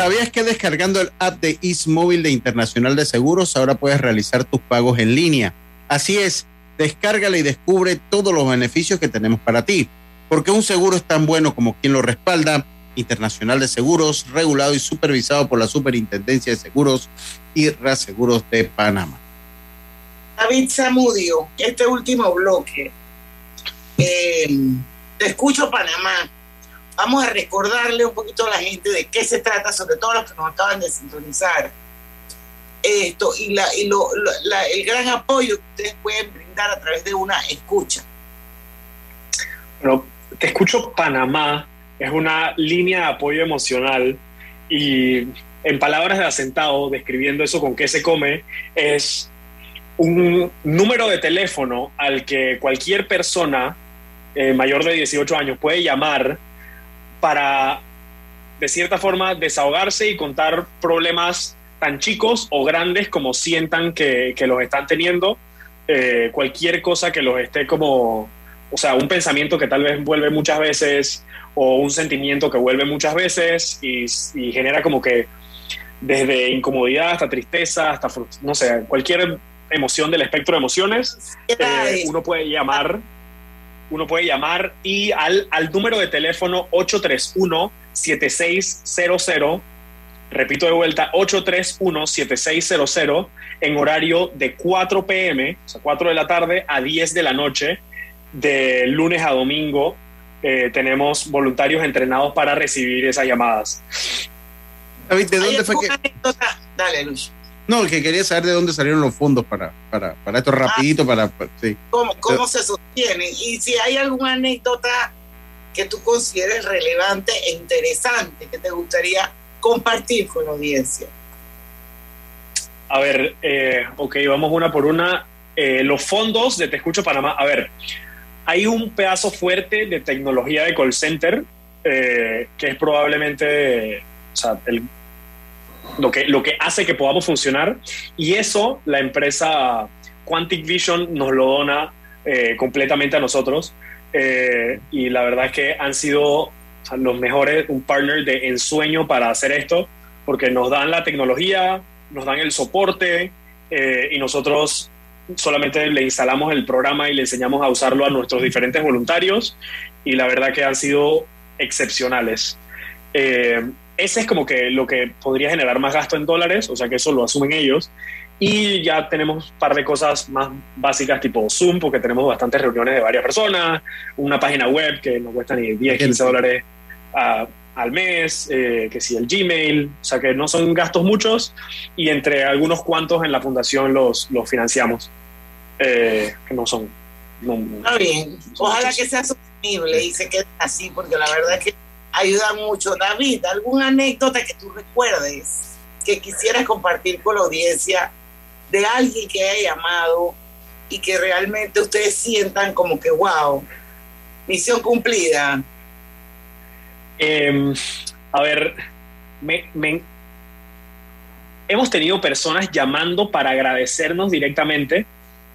¿Sabías que descargando el app de Móvil de Internacional de Seguros ahora puedes realizar tus pagos en línea? Así es, descárgala y descubre todos los beneficios que tenemos para ti. Porque un seguro es tan bueno como quien lo respalda. Internacional de Seguros, regulado y supervisado por la Superintendencia de Seguros y Reaseguros de Panamá. David Zamudio, este último bloque. Eh, te escucho Panamá. Vamos a recordarle un poquito a la gente de qué se trata, sobre todo los que nos acaban de sintonizar. Esto y, la, y lo, lo- la- el gran apoyo que ustedes pueden brindar a través de una escucha. Bueno, Te Escucho Panamá es una línea de apoyo emocional y en palabras de asentado, describiendo eso con qué se come, es un número de teléfono al que cualquier persona eh, mayor de 18 años puede llamar para, de cierta forma, desahogarse y contar problemas tan chicos o grandes como sientan que, que los están teniendo, eh, cualquier cosa que los esté como, o sea, un pensamiento que tal vez vuelve muchas veces o un sentimiento que vuelve muchas veces y, y genera como que desde incomodidad hasta tristeza, hasta, no sé, cualquier emoción del espectro de emociones, eh, uno puede llamar, uno puede llamar y al, al número de teléfono 831-7600, repito de vuelta, 831-7600, en horario de 4 pm, o sea, 4 de la tarde a 10 de la noche, de lunes a domingo, eh, tenemos voluntarios entrenados para recibir esas llamadas. David, ¿de dónde fue que.? Dale, Luis. No, que quería saber de dónde salieron los fondos para, para, para esto rapidito, para, para- sí. ¿Cómo, cómo se sostienen? Y si hay alguna anécdota que tú consideres relevante e interesante que te gustaría compartir con la audiencia. A ver, eh, ok, vamos una por una. Eh, los fondos de Te Escucho Panamá. A ver, hay un pedazo fuerte de tecnología de call center eh, que es probablemente o sea, el- lo, que, lo que hace que podamos funcionar. Y eso la empresa Quantic Vision nos lo dona eh, completamente a nosotros. Eh, y la verdad es que han sido los mejores, un partner de ensueño para hacer esto, porque nos dan la tecnología, nos dan el soporte eh, y nosotros solamente le instalamos el programa y le enseñamos a usarlo a nuestros diferentes voluntarios y la verdad que han sido excepcionales. Eh, ese es como que lo que podría generar más gasto en dólares, o sea que eso lo asumen ellos. Y ya tenemos un par de cosas más básicas tipo Zoom, porque tenemos bastantes reuniones de varias personas, una página web que no cuesta ni 10, 15 dólares ah, al mes, eh, que sí, el Gmail, o sea que no son gastos muchos y entre algunos cuantos en la fundación los, los financiamos, eh, que no son... no- Está bien. Ojalá que sea sostenible y se quede así, porque la verdad es que ayuda mucho. David, ¿alguna anécdota que tú recuerdes que quisieras compartir con la audiencia de alguien que haya llamado y que realmente ustedes sientan como que, wow, misión cumplida? Eh, a ver, me- hemos tenido personas llamando para agradecernos directamente.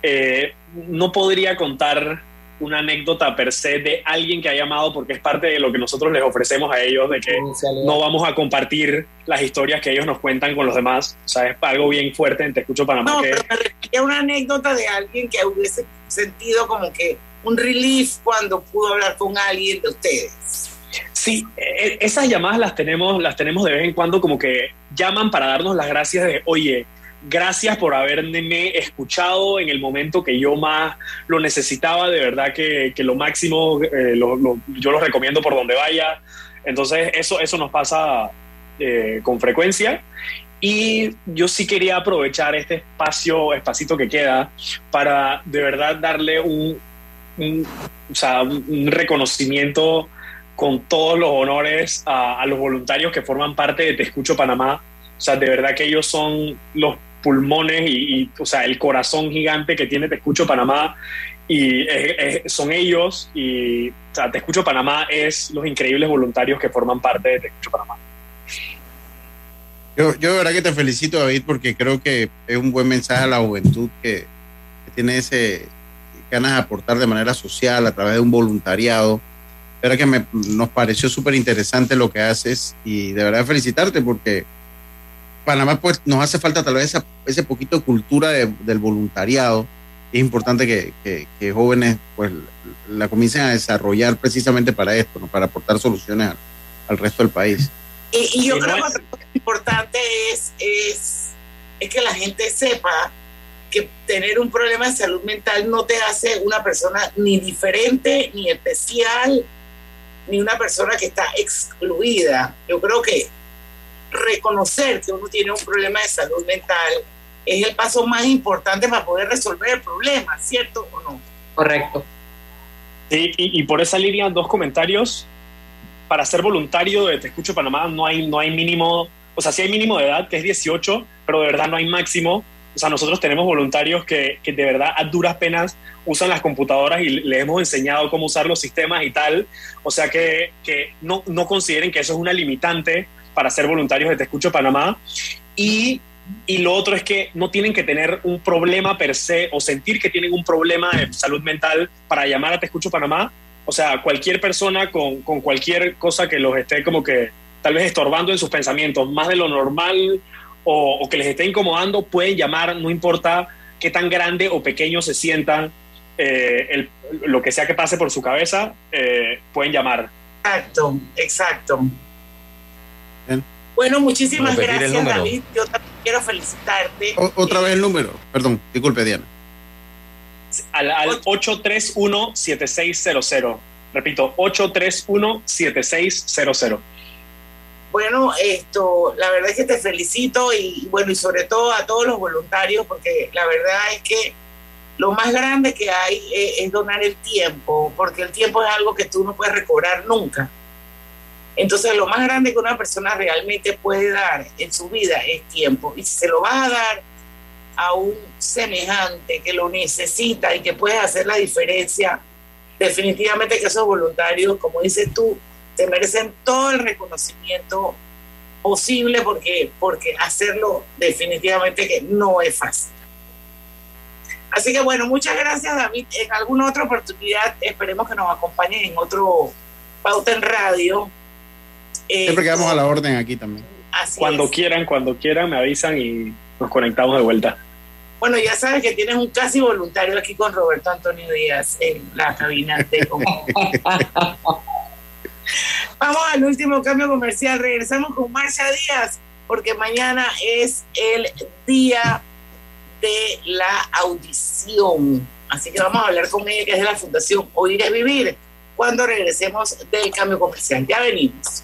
Eh, no podría contar una anécdota per se de alguien que ha llamado porque es parte de lo que nosotros les ofrecemos a ellos, de que no vamos a compartir las historias que ellos nos cuentan con los demás. O sea, es algo bien fuerte en Te Escucho Panamá. No, que- pero me refería a una anécdota de alguien que hubiese sentido como que un relief cuando pudo hablar con alguien de ustedes. Sí, eh, esas llamadas las tenemos, las tenemos de vez en cuando como que llaman para darnos las gracias de, oye, gracias por haberme escuchado en el momento que yo más lo necesitaba, de verdad que, que lo máximo, eh, lo- lo- yo los recomiendo por donde vaya. Entonces eso, eso nos pasa eh, con frecuencia. Y yo sí quería aprovechar este espacio, espacito que queda, para de verdad darle un, un- o sea, un reconocimiento con todos los honores a, a los voluntarios que forman parte de Te Escucho Panamá. O sea, de verdad que ellos son los pulmones y, y, o sea, el corazón gigante que tiene Te Escucho Panamá. Y son ellos y o sea, Te Escucho Panamá es los increíbles voluntarios que forman parte de Te Escucho Panamá. Yo, yo de verdad que te felicito, David, porque creo que es un buen mensaje a la juventud que, tiene ese ganas de aportar de manera social a través de un voluntariado. De verdad que nos pareció súper interesante lo que haces y de verdad felicitarte porque Panamá pues nos hace falta tal vez esa- ese poquito de cultura de- del voluntariado. Es importante que, que- que jóvenes pues la comiencen a desarrollar precisamente para esto, ¿no? para aportar soluciones al, al resto del país. Y, y yo creo no que es- otra cosa importante es, es, es que la gente sepa que tener un problema de salud mental no te hace una persona ni diferente, ni especial, ni una persona que está excluida. Yo creo que reconocer que uno tiene un problema de salud mental es el paso más importante para poder resolver el problema, ¿cierto o no? Correcto. Sí, y, y por esa línea, dos comentarios. Para ser voluntario de Te Escucho Panamá no hay, no hay mínimo o sea, sí hay mínimo de edad, que es 18, pero de verdad no hay máximo. O sea, nosotros tenemos voluntarios que, que de verdad a duras penas usan las computadoras y le hemos enseñado cómo usar los sistemas y tal. O sea, que, que no, no consideren que eso es una limitante para ser voluntarios de Te Escucho Panamá. Y, y lo otro es que no tienen que tener un problema per se o sentir que tienen un problema de salud mental para llamar a Te Escucho Panamá. O sea, cualquier persona con, con cualquier cosa que los esté como que tal vez estorbando en sus pensamientos más de lo normal o, que les esté incomodando, pueden llamar, no importa qué tan grande o pequeño se sientan, eh, lo que sea que pase por su cabeza, eh, pueden llamar. Exacto, exacto. Bueno, muchísimas gracias. David. Yo también quiero felicitarte. O- otra vez el número. Perdón, disculpe, Diana. Al, al 831-7600. Repito, 831-7600. Bueno, esto, la verdad es que te felicito y bueno, y sobre todo a todos los voluntarios, porque la verdad es que lo más grande que hay es, es donar el tiempo, porque el tiempo es algo que tú no puedes recobrar nunca. Entonces, lo más grande que una persona realmente puede dar en su vida es tiempo. Y si se lo vas a dar a un semejante que lo necesita y que puedes hacer la diferencia, definitivamente que esos voluntarios, como dices tú, te merecen todo el reconocimiento posible porque, porque hacerlo definitivamente que no es fácil. Así que bueno, muchas gracias David. En alguna otra oportunidad esperemos que nos acompañen en otro Pauta en Radio. Eh, Siempre quedamos a la orden aquí también. Así Cuando es. quieran, cuando quieran, me avisan y nos conectamos de vuelta. Bueno, ya sabes que tienes un casi voluntario aquí con Roberto Antonio Díaz en la cabina de Vamos al último cambio comercial. Regresamos con Marcia Díaz, porque mañana es el día de la audición. Así que vamos a hablar con ella, que es de la Fundación Oír es Vivir, cuando regresemos del cambio comercial. Ya venimos.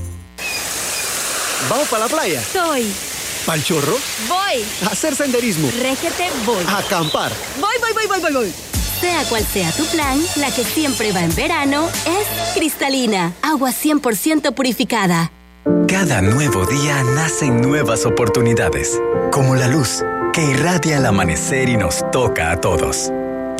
¿Vamos para la playa? Soy. ¿Pal chorro? Voy. ¿A hacer senderismo? Régete, voy. ¿A acampar? Voy, voy, voy, voy, voy, voy. Sea cual sea tu plan, la que siempre va en verano es cristalina, agua 100% purificada. Cada nuevo día nacen nuevas oportunidades, como la luz que irradia el amanecer y nos toca a todos.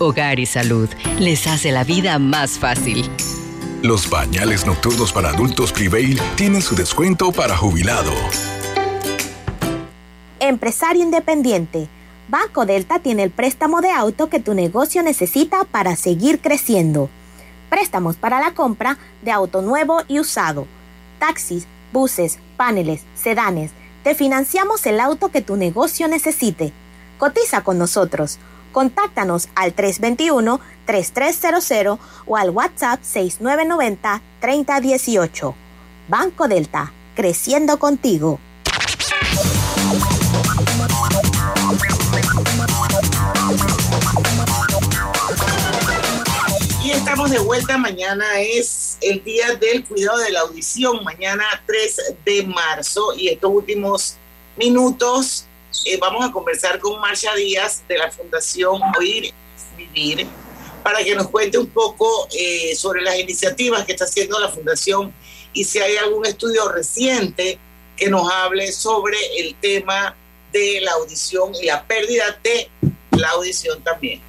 Hogar y Salud les hace la vida más fácil. Los pañales nocturnos para adultos Prevail tienen su descuento para jubilado. Empresario independiente. Banco Delta tiene el préstamo de auto que tu negocio necesita para seguir creciendo. Préstamos para la compra de auto nuevo y usado. Taxis, buses, paneles, sedanes. Te financiamos el auto que tu negocio necesite. Cotiza con nosotros. Contáctanos al 321-3300 o al WhatsApp 6990-3018. Banco Delta, creciendo contigo. Y estamos de vuelta. Mañana es el día del cuidado de la audición, mañana 3 de marzo. Y estos últimos minutos eh, vamos a conversar con Marcia Díaz de la Fundación Oír Vivir para que nos cuente un poco eh, sobre las iniciativas que está haciendo la Fundación y si hay algún estudio reciente que nos hable sobre el tema de la audición y la pérdida de la audición también.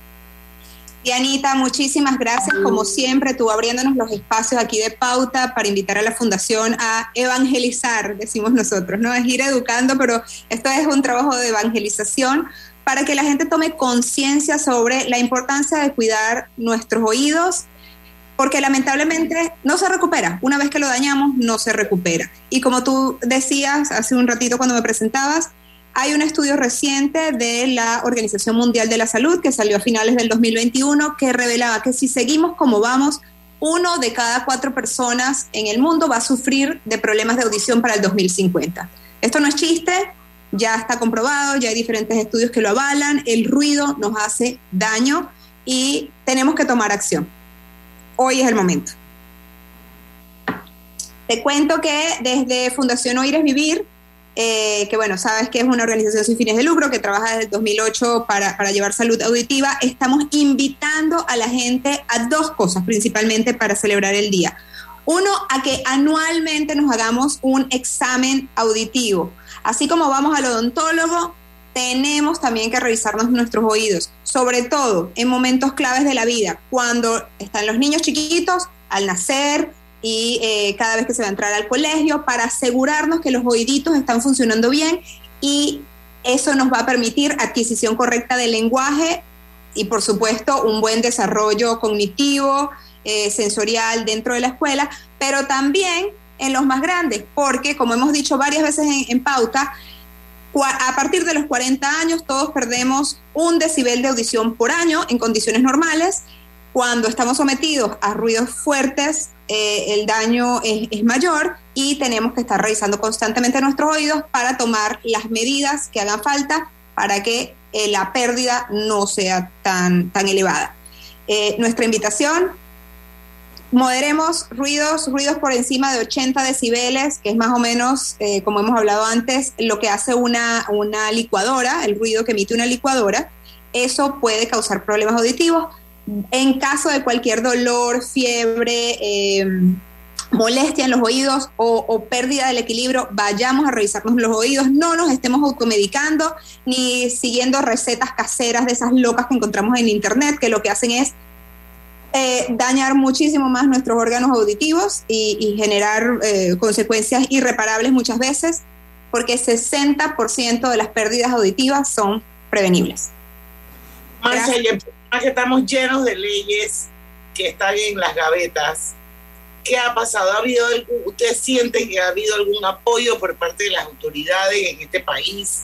Dianita, muchísimas gracias. Como siempre, tú abriéndonos los espacios aquí de pauta para invitar a la Fundación a evangelizar, decimos nosotros, ¿no? Es ir educando, pero esto es un trabajo de evangelización para que la gente tome conciencia sobre la importancia de cuidar nuestros oídos, porque lamentablemente no se recupera. Una vez que lo dañamos, no se recupera. Y como tú decías hace un ratito cuando me presentabas, hay un estudio reciente de la Organización Mundial de la Salud que salió a finales del 2021 que revelaba que si seguimos como vamos, uno de cada cuatro personas en el mundo va a sufrir de problemas de audición para el 2050. Esto no es chiste, ya está comprobado, ya hay diferentes estudios que lo avalan, el ruido nos hace daño y tenemos que tomar acción. Hoy es el momento. Te cuento que desde Fundación Oír Vivir eh, que bueno, sabes que es una organización sin fines de lucro que trabaja desde el 2008 para, para llevar salud auditiva, estamos invitando a la gente a dos cosas principalmente para celebrar el día. Uno, a que anualmente nos hagamos un examen auditivo. Así como vamos al odontólogo, tenemos también que revisarnos nuestros oídos, sobre todo en momentos claves de la vida, cuando están los niños chiquitos, al nacer, y eh, cada vez que se va a entrar al colegio para asegurarnos que los oíditos están funcionando bien y eso nos va a permitir adquisición correcta del lenguaje y por supuesto un buen desarrollo cognitivo, eh, sensorial dentro de la escuela, pero también en los más grandes, porque como hemos dicho varias veces en, en pauta, a partir de los 40 años todos perdemos un decibel de audición por año en condiciones normales. Cuando estamos sometidos a ruidos fuertes, eh, el daño es, mayor y tenemos que estar revisando constantemente nuestros oídos para tomar las medidas que hagan falta para que eh, la pérdida no sea tan, tan elevada. Eh, nuestra invitación, moderemos ruidos, ruidos por encima de 80 decibeles, que es más o menos, como hemos hablado antes, lo que hace una, una licuadora, el ruido que emite una licuadora. Eso puede causar problemas auditivos en caso de cualquier dolor, fiebre, eh, molestia en los oídos o, pérdida del equilibrio, vayamos a revisarnos los oídos, no nos estemos automedicando ni siguiendo recetas caseras de esas locas que encontramos en internet, que lo que hacen es eh, dañar muchísimo más nuestros órganos auditivos y, generar eh, consecuencias irreparables muchas veces, porque 60% de las pérdidas auditivas son prevenibles que estamos llenos de leyes que están en las gavetas. ¿Qué ha pasado? ¿Ha habido algún, ¿Usted siente que ha habido algún apoyo por parte de las autoridades en este país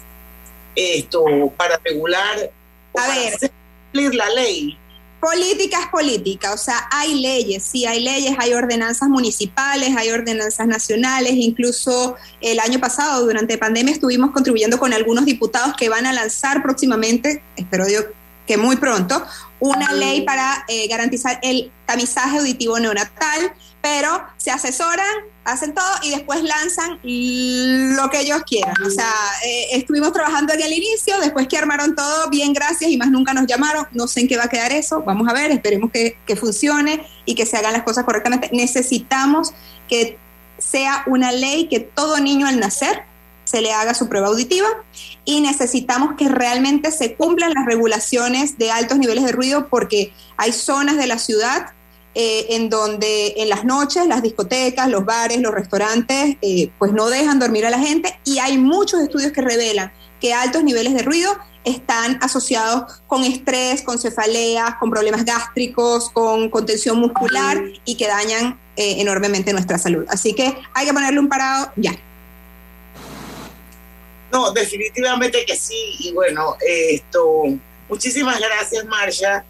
esto para regular a ver, cumplir la ley? Política es política, o sea, hay leyes, sí, hay leyes, hay ordenanzas municipales, hay ordenanzas nacionales, incluso el año pasado, durante pandemia, estuvimos contribuyendo con algunos diputados que van a lanzar próximamente, espero yo que muy pronto, una ley para eh, garantizar el tamizaje auditivo neonatal, pero se asesoran, hacen todo y después lanzan lo que ellos quieran. O sea, eh, estuvimos trabajando en el inicio, después que armaron todo, bien, gracias, y más nunca nos llamaron. No sé en qué va a quedar eso, vamos a ver, esperemos que, que funcione y que se hagan las cosas correctamente. Necesitamos que sea una ley que todo niño al nacer se le haga su prueba auditiva y necesitamos que realmente se cumplan las regulaciones de altos niveles de ruido porque hay zonas de la ciudad eh, en donde en las noches las discotecas, los bares, los restaurantes, eh, pues no dejan dormir a la gente y hay muchos estudios que revelan que altos niveles de ruido están asociados con estrés, con cefaleas, con problemas gástricos, con contención muscular y que dañan eh, enormemente nuestra salud. Así que hay que ponerle un parado ya. No, definitivamente que sí. Y bueno, esto, muchísimas gracias, Marcia.